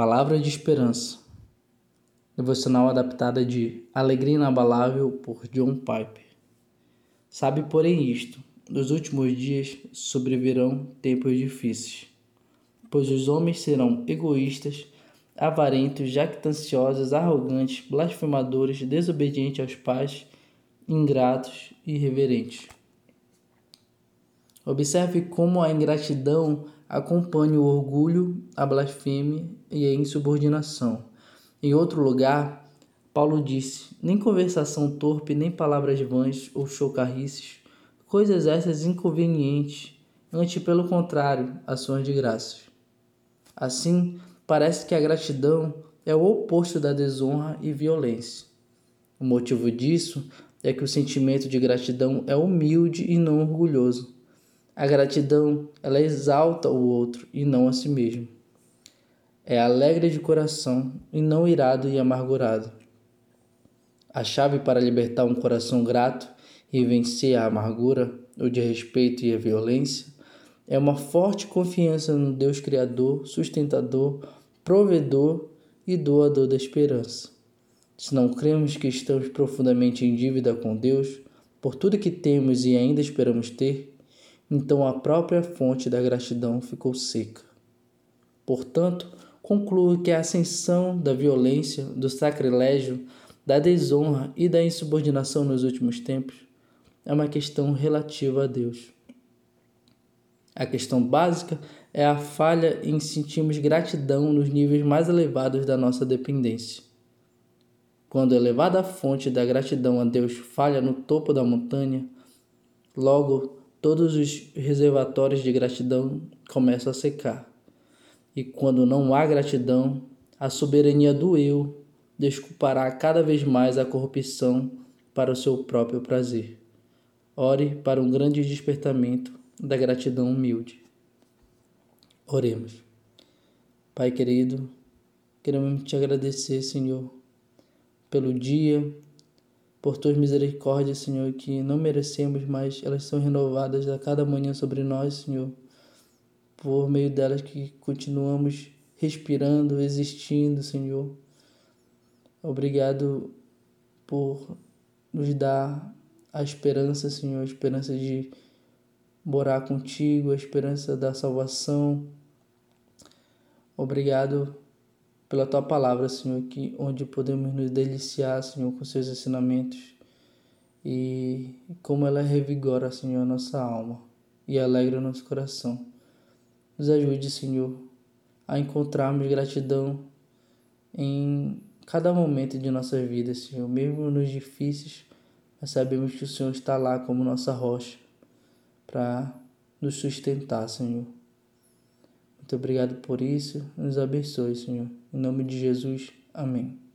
Palavra de Esperança. Devocional adaptada de Alegria Inabalável por John Piper. Sabe, porém, isto: nos últimos dias sobrevirão tempos difíceis, pois os homens serão egoístas, avarentos, jactanciosos, arrogantes, blasfemadores, desobedientes aos pais, ingratos e irreverentes. Observe como a ingratidão acompanha o orgulho, a blasfêmia e a insubordinação. Em outro lugar, Paulo disse: Nem conversação torpe, nem palavras vãs ou chocarrices, coisas essas inconvenientes, antes pelo contrário, ações de graças. Assim, parece que a gratidão é o oposto da desonra e violência. O motivo disso é que o sentimento de gratidão é humilde e não orgulhoso a gratidão, ela exalta o outro e não a si mesmo. É alegre de coração e não irado e amargurado. A chave para libertar um coração grato e vencer a amargura, o desrespeito e a violência é uma forte confiança no Deus Criador, sustentador, provedor e doador da esperança. Se não cremos que estamos profundamente em dívida com Deus, por tudo que temos e ainda esperamos ter, então a própria fonte da gratidão ficou seca. Portanto, concluo que a ascensão da violência, do sacrilégio, da desonra e da insubordinação nos últimos tempos é uma questão relativa a Deus. A questão básica é a falha em sentirmos gratidão nos níveis mais elevados da nossa dependência. Quando a elevada fonte da gratidão a Deus falha no topo da montanha, logo todos os reservatórios de gratidão começam a secar. E quando não há gratidão, a soberania do eu desculpará cada vez mais a corrupção para o seu próprio prazer. Ore para um grande despertamento da gratidão humilde. Oremos. Pai querido, queremos te agradecer, Senhor, pelo dia por tuas misericórdias, Senhor, que não merecemos, mas elas são renovadas a cada manhã sobre nós, Senhor. Por meio delas que continuamos respirando, existindo, Senhor. Obrigado por nos dar a esperança, Senhor, a esperança de morar contigo, a esperança da salvação. Obrigado pela tua palavra, Senhor, que onde podemos nos deliciar, Senhor, com seus ensinamentos e como ela revigora, Senhor, a nossa alma e alegra o nosso coração. Nos ajude, Senhor, a encontrarmos gratidão em cada momento de nossa vida, Senhor, mesmo nos difíceis, nós sabemos que o Senhor está lá como nossa rocha para nos sustentar, Senhor. Muito obrigado por isso. Nos abençoe, Senhor. Em nome de Jesus. Amém.